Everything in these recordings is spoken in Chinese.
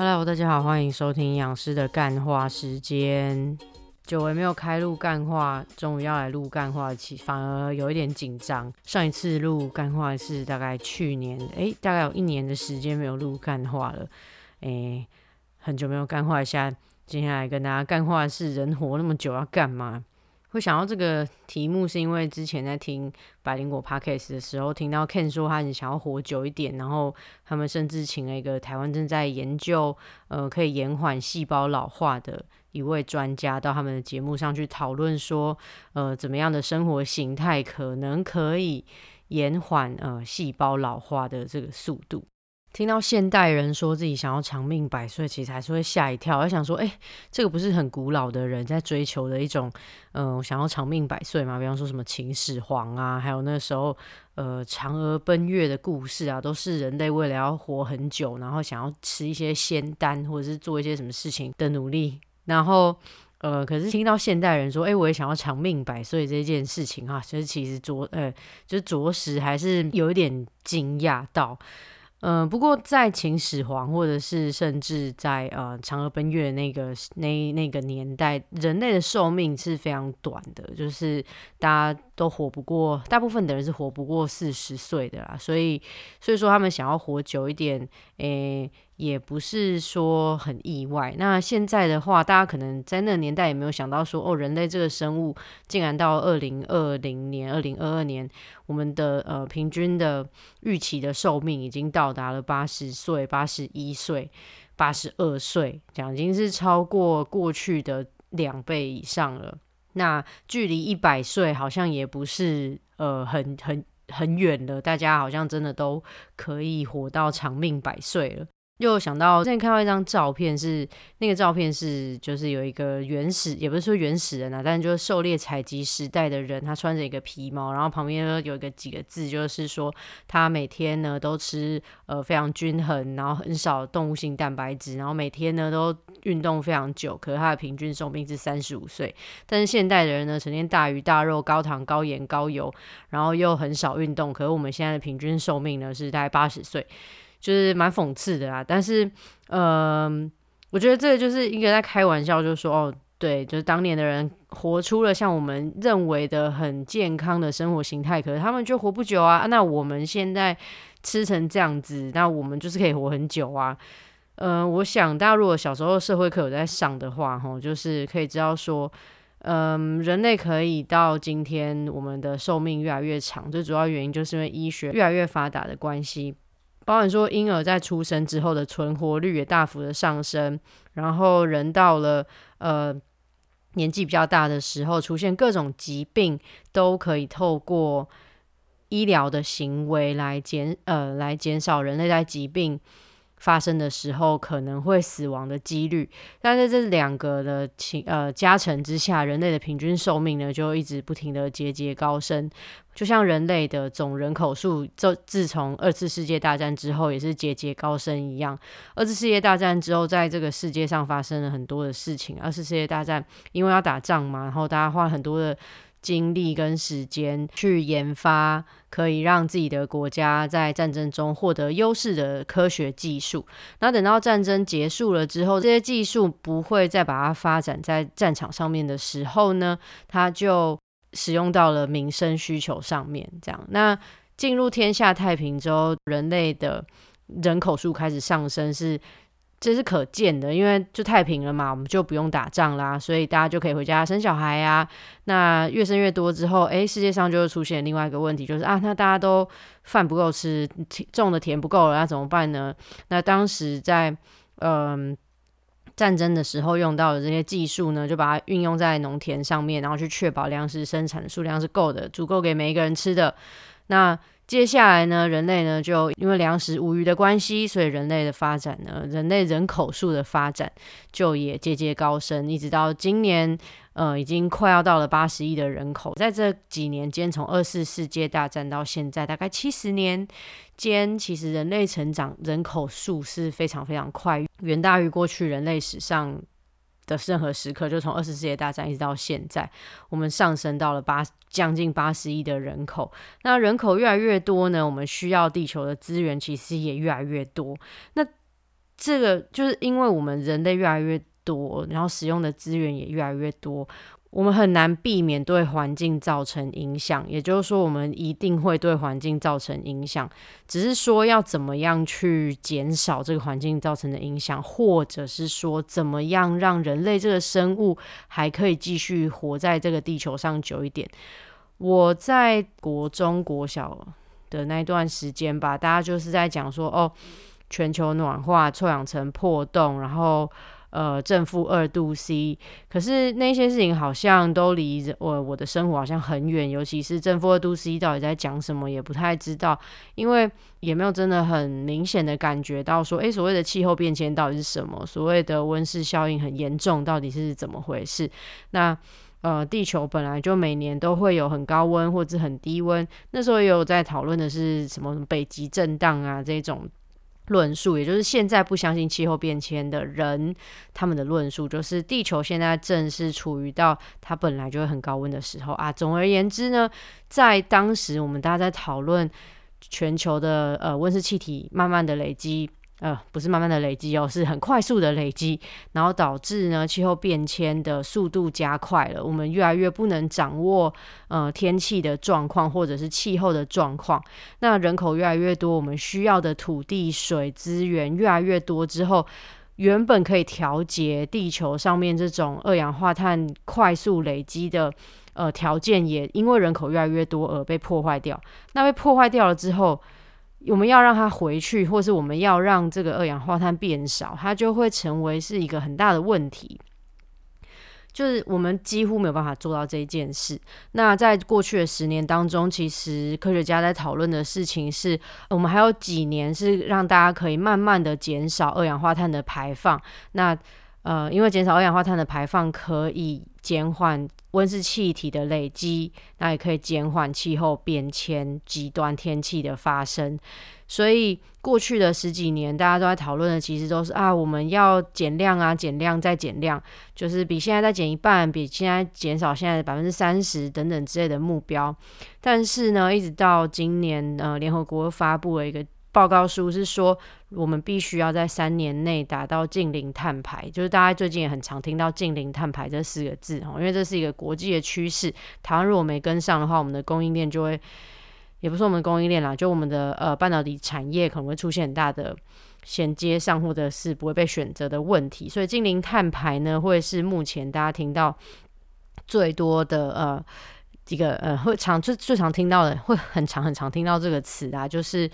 Hello，大家好，欢迎收听营养师的干话时间。久违没有开录干话，终于要来录干话期，反而有一点紧张。上一次录干话是大概去年，诶，大概有一年的时间没有录干话了，诶，很久没有干话一下。接下来跟大家干话是：人活那么久要干嘛？会想到这个题目，是因为之前在听百灵果 podcast 的时候，听到 Ken 说他很想要活久一点，然后他们甚至请了一个台湾正在研究呃可以延缓细胞老化的一位专家到他们的节目上去讨论说，呃怎么样的生活形态可能可以延缓呃细胞老化的这个速度。听到现代人说自己想要长命百岁，其实还是会吓一跳。我想说，哎，这个不是很古老的人在追求的一种，嗯，想要长命百岁嘛？比方说什么秦始皇啊，还有那时候，呃，嫦娥奔月的故事啊，都是人类为了要活很久，然后想要吃一些仙丹，或者是做一些什么事情的努力。然后，呃，可是听到现代人说，哎，我也想要长命百岁这件事情哈，就是其实着，呃，就着实还是有一点惊讶到。嗯，不过在秦始皇，或者是甚至在呃嫦娥奔月那个那那个年代，人类的寿命是非常短的，就是大家都活不过，大部分的人是活不过四十岁的啦。所以，所以说他们想要活久一点，诶。也不是说很意外。那现在的话，大家可能在那个年代也没有想到说，哦，人类这个生物竟然到二零二零年、二零二二年，我们的呃平均的预期的寿命已经到达了八十岁、八十一岁、八十二岁，讲已经是超过过去的两倍以上了。那距离一百岁好像也不是呃很很很远了，大家好像真的都可以活到长命百岁了。又想到之前看到一张照片，是那个照片是就是有一个原始，也不是说原始人啊，但是就是狩猎采集时代的人，他穿着一个皮毛，然后旁边有一个几个字，就是说他每天呢都吃呃非常均衡，然后很少动物性蛋白质，然后每天呢都运动非常久，可是他的平均寿命是三十五岁。但是现代的人呢，成天大鱼大肉、高糖、高盐、高油，然后又很少运动，可是我们现在的平均寿命呢是大概八十岁。就是蛮讽刺的啦，但是，嗯，我觉得这个就是一个在开玩笑，就是说，哦，对，就是当年的人活出了像我们认为的很健康的生活形态，可是他们就活不久啊。那我们现在吃成这样子，那我们就是可以活很久啊。嗯，我想大家如果小时候社会课有在上的话，吼，就是可以知道说，嗯，人类可以到今天我们的寿命越来越长，最主要原因就是因为医学越来越发达的关系。包含说婴儿在出生之后的存活率也大幅的上升，然后人到了呃年纪比较大的时候，出现各种疾病，都可以透过医疗的行为来减呃来减少人类在疾病。发生的时候可能会死亡的几率，但在这两个的情呃加成之下，人类的平均寿命呢就一直不停的节节高升，就像人类的总人口数，就自从二次世界大战之后也是节节高升一样。二次世界大战之后，在这个世界上发生了很多的事情。二次世界大战因为要打仗嘛，然后大家花很多的。精力跟时间去研发可以让自己的国家在战争中获得优势的科学技术。那等到战争结束了之后，这些技术不会再把它发展在战场上面的时候呢，它就使用到了民生需求上面。这样，那进入天下太平之后，人类的人口数开始上升是。这是可见的，因为就太平了嘛，我们就不用打仗啦，所以大家就可以回家生小孩呀。那越生越多之后，诶，世界上就会出现另外一个问题，就是啊，那大家都饭不够吃，种的田不够了，那怎么办呢？那当时在嗯战争的时候用到的这些技术呢，就把它运用在农田上面，然后去确保粮食生产数量是够的，足够给每一个人吃的。那接下来呢，人类呢就因为粮食无余的关系，所以人类的发展呢，人类人口数的发展就也节节高升，一直到今年，呃，已经快要到了八十亿的人口。在这几年间，从二次世界大战到现在，大概七十年间，其实人类成长人口数是非常非常快，远大于过去人类史上。的任何时刻，就从二次世界大战一直到现在，我们上升到了八将近八十亿的人口。那人口越来越多呢，我们需要地球的资源其实也越来越多。那这个就是因为我们人类越来越多，然后使用的资源也越来越多。我们很难避免对环境造成影响，也就是说，我们一定会对环境造成影响。只是说要怎么样去减少这个环境造成的影响，或者是说怎么样让人类这个生物还可以继续活在这个地球上久一点。我在国中国小的那段时间吧，大家就是在讲说，哦，全球暖化、臭氧层破洞，然后。呃，正负二度 C，可是那些事情好像都离我我的生活好像很远，尤其是正负二度 C 到底在讲什么，也不太知道，因为也没有真的很明显的感觉到说，诶，所谓的气候变迁到底是什么？所谓的温室效应很严重，到底是怎么回事？那呃，地球本来就每年都会有很高温或者很低温，那时候也有在讨论的是什么北极震荡啊这种。论述，也就是现在不相信气候变迁的人，他们的论述就是地球现在正是处于到它本来就会很高温的时候啊。总而言之呢，在当时我们大家在讨论全球的呃温室气体慢慢的累积。呃，不是慢慢的累积哦，是很快速的累积，然后导致呢气候变迁的速度加快了，我们越来越不能掌握呃天气的状况或者是气候的状况。那人口越来越多，我们需要的土地、水资源越来越多之后，原本可以调节地球上面这种二氧化碳快速累积的呃条件，也因为人口越来越多而被破坏掉。那被破坏掉了之后。我们要让它回去，或是我们要让这个二氧化碳变少，它就会成为是一个很大的问题。就是我们几乎没有办法做到这一件事。那在过去的十年当中，其实科学家在讨论的事情是，我们还有几年是让大家可以慢慢的减少二氧化碳的排放。那呃，因为减少二氧化碳的排放可以减缓温室气体的累积，那也可以减缓气候变迁、极端天气的发生。所以过去的十几年，大家都在讨论的其实都是啊，我们要减量啊，减量再减量，就是比现在再减一半，比现在减少现在的百分之三十等等之类的目标。但是呢，一直到今年，呃，联合国发布了一个。报告书是说，我们必须要在三年内达到近零碳排，就是大家最近也很常听到近零碳排这四个字哈，因为这是一个国际的趋势。台湾如果没跟上的话，我们的供应链就会，也不是我们供应链啦，就我们的呃半导体产业可能会出现很大的衔接上或者是不会被选择的问题。所以近零碳排呢，会是目前大家听到最多的呃一个呃会常最最常听到的，会很常很常听到这个词啊，就是。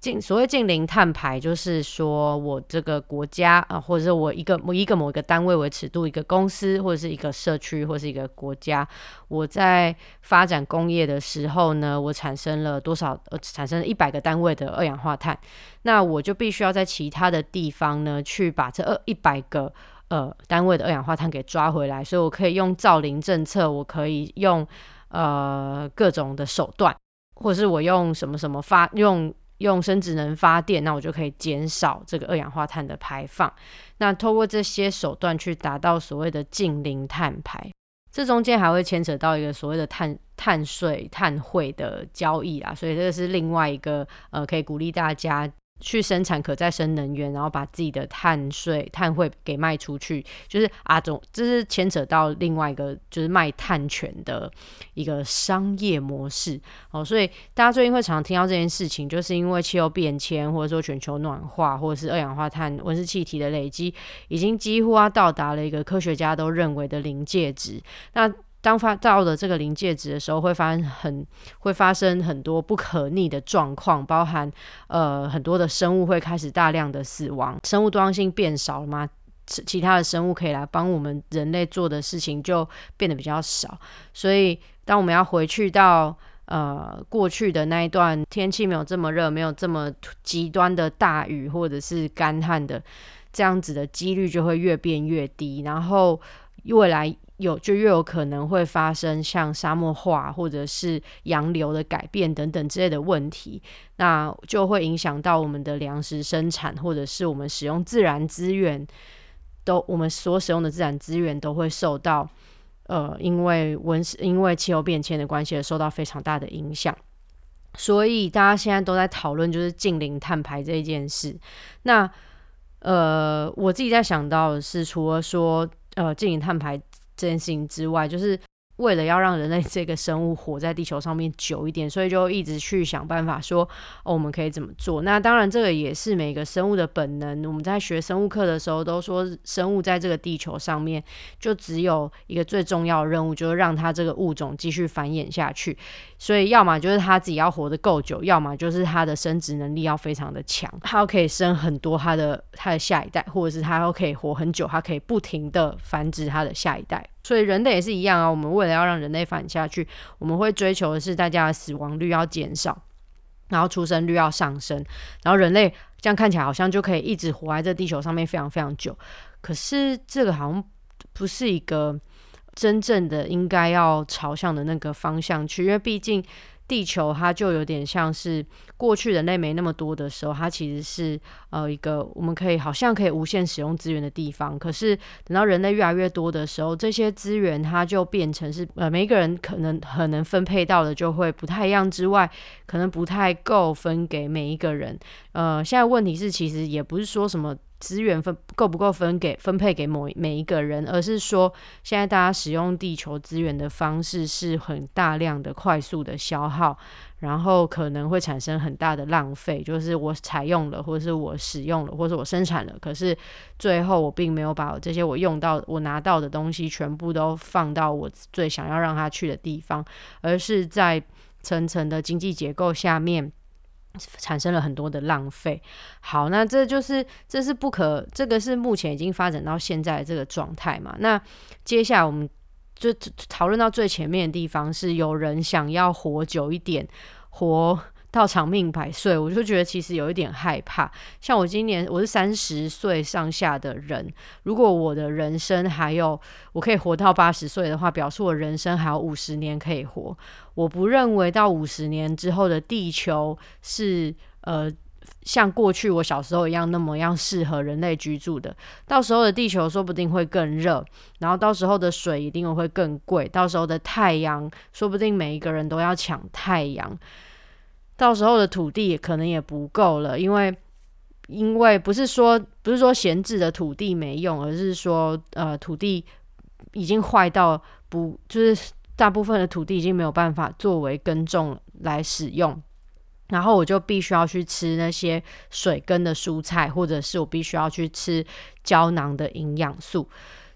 近所谓近零碳排，就是说我这个国家啊，或者是我一个某一个某一个单位为尺度，一个公司或者是一个社区或者是一个国家，我在发展工业的时候呢，我产生了多少呃，产生了一百个单位的二氧化碳，那我就必须要在其他的地方呢，去把这二一百个呃单位的二氧化碳给抓回来，所以我可以用造林政策，我可以用呃各种的手段，或是我用什么什么发用。用生殖能发电，那我就可以减少这个二氧化碳的排放。那通过这些手段去达到所谓的近零碳排，这中间还会牵扯到一个所谓的碳碳税、碳汇的交易啊，所以这个是另外一个呃，可以鼓励大家。去生产可再生能源，然后把自己的碳税、碳汇给卖出去，就是啊，总这是牵扯到另外一个就是卖碳权的一个商业模式哦。所以大家最近会常常听到这件事情，就是因为气候变迁，或者说全球暖化，或者是二氧化碳、温室气体的累积，已经几乎啊到达了一个科学家都认为的临界值。那当发到了这个临界值的时候，会发生很会发生很多不可逆的状况，包含呃很多的生物会开始大量的死亡，生物多样性变少了吗？其他的生物可以来帮我们人类做的事情就变得比较少。所以当我们要回去到呃过去的那一段天气没有这么热，没有这么极端的大雨或者是干旱的这样子的几率就会越变越低，然后未来。有就越有可能会发生像沙漠化或者是洋流的改变等等之类的问题，那就会影响到我们的粮食生产，或者是我们使用自然资源，都我们所使用的自然资源都会受到呃，因为温因为气候变迁的关系而受到非常大的影响。所以大家现在都在讨论就是近零碳排这一件事，那。呃，我自己在想到的是，除了说呃近零碳排这件事情之外，就是为了要让人类这个生物活在地球上面久一点，所以就一直去想办法说，哦，我们可以怎么做？那当然，这个也是每个生物的本能。我们在学生物课的时候都说，生物在这个地球上面就只有一个最重要的任务，就是让它这个物种继续繁衍下去。所以，要么就是它自己要活得够久，要么就是它的生殖能力要非常的强，它可以生很多它的它的下一代，或者是它都可以活很久，它可以不停的繁殖它的下一代。所以，人类也是一样啊。我们为了要让人类繁衍下去，我们会追求的是大家的死亡率要减少，然后出生率要上升，然后人类这样看起来好像就可以一直活在这地球上面非常非常久。可是，这个好像不是一个。真正的应该要朝向的那个方向去，因为毕竟地球它就有点像是过去人类没那么多的时候，它其实是呃一个我们可以好像可以无限使用资源的地方。可是等到人类越来越多的时候，这些资源它就变成是呃每一个人可能可能分配到的就会不太一样之外，可能不太够分给每一个人。呃，现在问题是其实也不是说什么。资源分够不够分给分配给某每一个人，而是说现在大家使用地球资源的方式是很大量的快速的消耗，然后可能会产生很大的浪费。就是我采用了，或者是我使用了，或者我生产了，可是最后我并没有把这些我用到、我拿到的东西全部都放到我最想要让它去的地方，而是在层层的经济结构下面。产生了很多的浪费。好，那这就是这是不可，这个是目前已经发展到现在这个状态嘛？那接下来我们就讨论到最前面的地方，是有人想要活久一点，活。到长命百岁，我就觉得其实有一点害怕。像我今年我是三十岁上下的人，如果我的人生还有我可以活到八十岁的话，表示我人生还有五十年可以活。我不认为到五十年之后的地球是呃像过去我小时候一样那么样适合人类居住的。到时候的地球说不定会更热，然后到时候的水一定会更贵，到时候的太阳说不定每一个人都要抢太阳。到时候的土地可能也不够了，因为因为不是说不是说闲置的土地没用，而是说呃土地已经坏到不就是大部分的土地已经没有办法作为耕种来使用，然后我就必须要去吃那些水根的蔬菜，或者是我必须要去吃胶囊的营养素。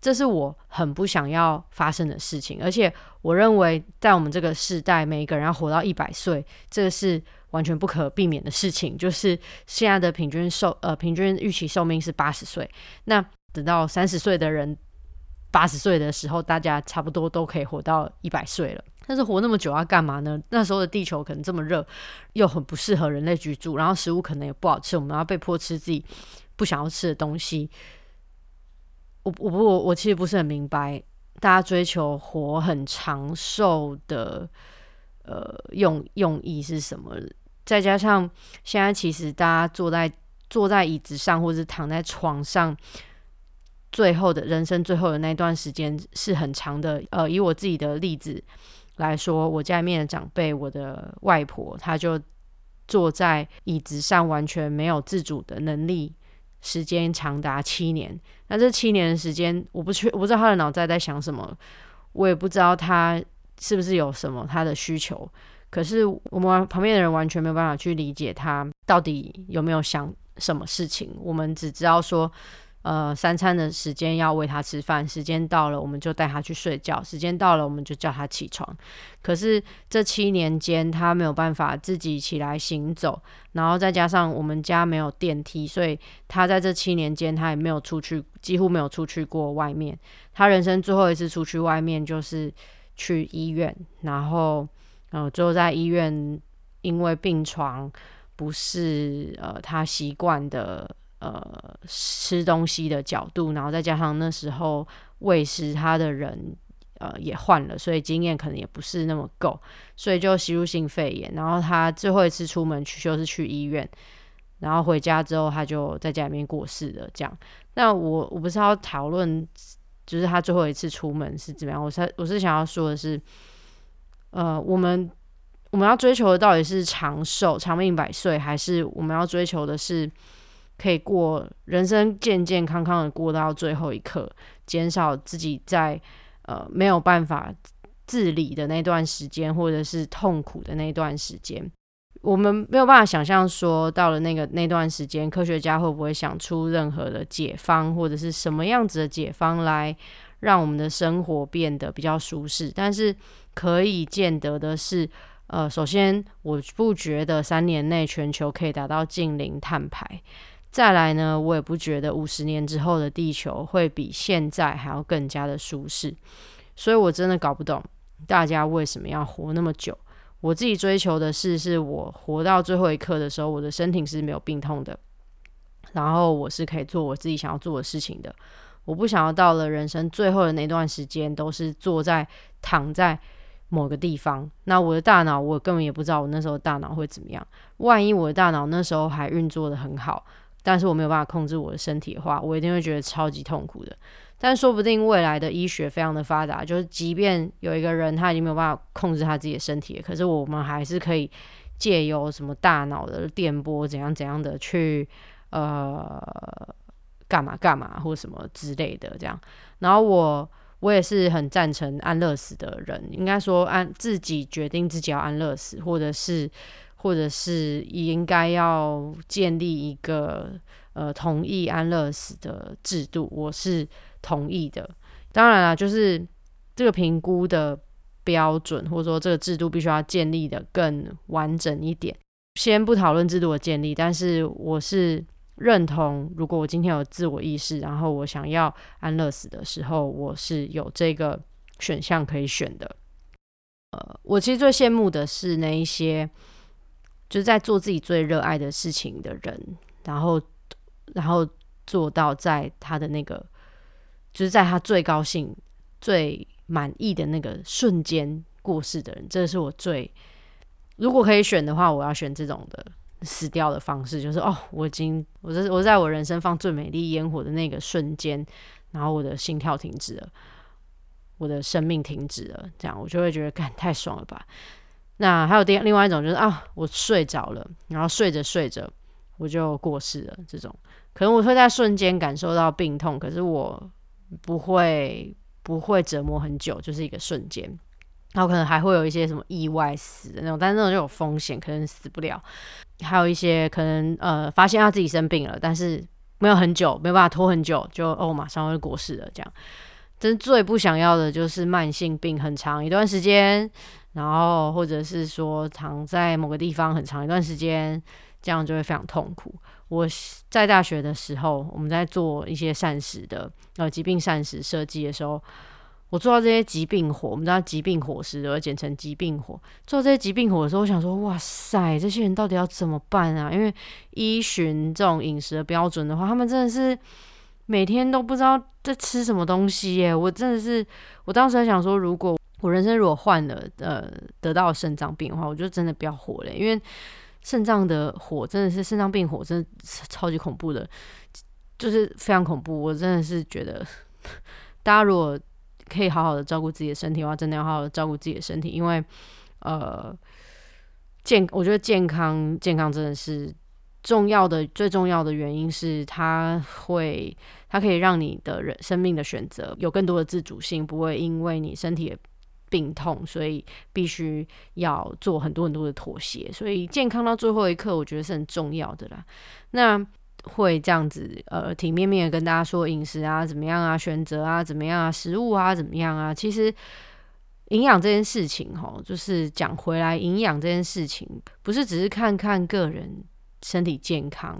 这是我很不想要发生的事情，而且我认为在我们这个时代，每一个人要活到一百岁，这个是完全不可避免的事情。就是现在的平均寿呃平均预期寿命是八十岁，那等到三十岁的人八十岁的时候，大家差不多都可以活到一百岁了。但是活那么久要干嘛呢？那时候的地球可能这么热，又很不适合人类居住，然后食物可能也不好吃，我们要被迫吃自己不想要吃的东西。我我不我其实不是很明白，大家追求活很长寿的呃用用意是什么？再加上现在其实大家坐在坐在椅子上或者躺在床上，最后的人生最后的那段时间是很长的。呃，以我自己的例子来说，我家里面的长辈，我的外婆，她就坐在椅子上，完全没有自主的能力。时间长达七年，那这七年的时间，我不确我不知道他的脑袋在想什么，我也不知道他是不是有什么他的需求。可是我们旁边的人完全没有办法去理解他到底有没有想什么事情。我们只知道说。呃，三餐的时间要喂他吃饭，时间到了我们就带他去睡觉，时间到了我们就叫他起床。可是这七年间，他没有办法自己起来行走，然后再加上我们家没有电梯，所以他在这七年间他也没有出去，几乎没有出去过外面。他人生最后一次出去外面就是去医院，然后呃，最后在医院因为病床不是呃他习惯的。呃，吃东西的角度，然后再加上那时候喂食他的人，呃，也换了，所以经验可能也不是那么够，所以就吸入性肺炎。然后他最后一次出门去就是去医院，然后回家之后他就在家里面过世了。这样，那我我不是要讨论，就是他最后一次出门是怎么样。我是我是想要说的是，呃，我们我们要追求的到底是长寿、长命百岁，还是我们要追求的是？可以过人生健健康康的过到最后一刻，减少自己在呃没有办法自理的那段时间，或者是痛苦的那段时间。我们没有办法想象说，到了那个那段时间，科学家会不会想出任何的解方，或者是什么样子的解方来让我们的生活变得比较舒适？但是可以见得的是，呃，首先我不觉得三年内全球可以达到近零碳排。再来呢，我也不觉得五十年之后的地球会比现在还要更加的舒适。所以我真的搞不懂大家为什么要活那么久。我自己追求的是，是我活到最后一刻的时候，我的身体是没有病痛的，然后我是可以做我自己想要做的事情的。我不想要到了人生最后的那段时间，都是坐在躺在某个地方。那我的大脑，我根本也不知道我那时候大脑会怎么样。万一我的大脑那时候还运作的很好，但是我没有办法控制我的身体的话，我一定会觉得超级痛苦的。但说不定未来的医学非常的发达，就是即便有一个人他已经没有办法控制他自己的身体，可是我们还是可以借由什么大脑的电波怎样怎样的去呃干嘛干嘛或什么之类的这样。然后我我也是很赞成安乐死的人，应该说安自己决定自己要安乐死，或者是或者是应该要建立一个呃同意安乐死的制度，我是。同意的，当然了，就是这个评估的标准，或者说这个制度必须要建立的更完整一点。先不讨论制度的建立，但是我是认同，如果我今天有自我意识，然后我想要安乐死的时候，我是有这个选项可以选的。呃，我其实最羡慕的是那一些就是在做自己最热爱的事情的人，然后然后做到在他的那个。就是在他最高兴、最满意的那个瞬间过世的人，这是我最如果可以选的话，我要选这种的死掉的方式，就是哦，我已经我在我在我人生放最美丽烟火的那个瞬间，然后我的心跳停止了，我的生命停止了，这样我就会觉得，干太爽了吧。那还有第另外一种就是啊，我睡着了，然后睡着睡着我就过世了，这种可能我会在瞬间感受到病痛，可是我。不会不会折磨很久，就是一个瞬间，然后可能还会有一些什么意外死的那种，但是那种就有风险，可能死不了。还有一些可能呃发现他自己生病了，但是没有很久，没有办法拖很久，就哦马上会过世了。这样，真最不想要的就是慢性病很长一段时间，然后或者是说躺在某个地方很长一段时间，这样就会非常痛苦。我在大学的时候，我们在做一些膳食的呃疾病膳食设计的时候，我做到这些疾病火，我们知道疾病火食，而简称疾病火。做这些疾病火的时候，我想说，哇塞，这些人到底要怎么办啊？因为依循这种饮食的标准的话，他们真的是每天都不知道在吃什么东西耶。我真的是，我当时在想说，如果我人生如果患了呃得到肾脏病的话，我就真的不要活了，因为。肾脏的火真的是肾脏病火，真的超级恐怖的，就是非常恐怖。我真的是觉得，大家如果可以好好的照顾自己的身体的话，真的要好好的照顾自己的身体，因为呃，健，我觉得健康健康真的是重要的，最重要的原因是它会，它可以让你的人生命的选择有更多的自主性，不会因为你身体。病痛，所以必须要做很多很多的妥协，所以健康到最后一刻，我觉得是很重要的啦。那会这样子，呃，体面面的跟大家说饮食啊怎么样啊，选择啊怎么样啊，食物啊怎么样啊？其实营养这件事情，哈，就是讲回来，营养这件事情不是只是看看个人身体健康，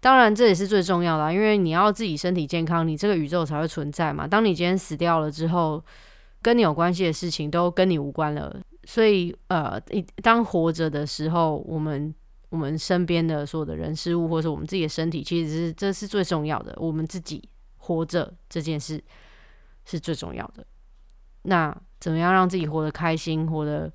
当然这也是最重要的，因为你要自己身体健康，你这个宇宙才会存在嘛。当你今天死掉了之后。跟你有关系的事情都跟你无关了，所以呃，当活着的时候，我们我们身边的所有的人事物，或者是我们自己的身体，其实是这是最重要的。我们自己活着这件事是最重要的。那怎么样让自己活得开心、活得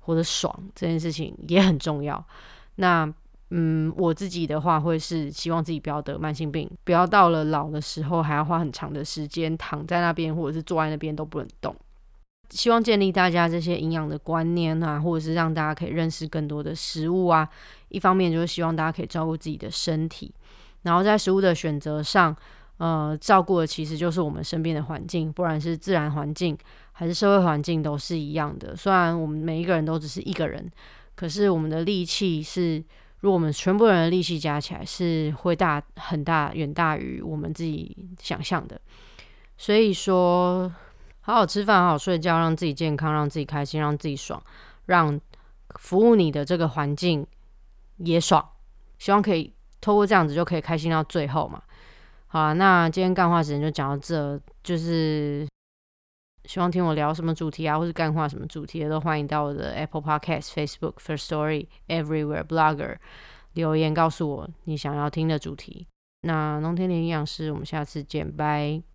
活得爽，这件事情也很重要。那嗯，我自己的话会是希望自己不要得慢性病，不要到了老的时候还要花很长的时间躺在那边，或者是坐在那边都不能动。希望建立大家这些营养的观念啊，或者是让大家可以认识更多的食物啊。一方面就是希望大家可以照顾自己的身体，然后在食物的选择上，呃，照顾的其实就是我们身边的环境，不管是自然环境还是社会环境都是一样的。虽然我们每一个人都只是一个人，可是我们的力气是，如果我们全部人的力气加起来，是会大很大，远大于我们自己想象的。所以说，好好吃饭，好好睡觉，让自己健康，让自己开心，让自己爽，让服务你的这个环境也爽。希望可以透过这样子就可以开心到最后嘛。好啊，那今天干话时间就讲到这，就是希望听我聊什么主题啊，或是干话什么主题的，都欢迎到我的 Apple Podcast、Facebook、First Story、Everywhere Blogger 留言告诉我你想要听的主题。那农田的营养师，我们下次见，拜。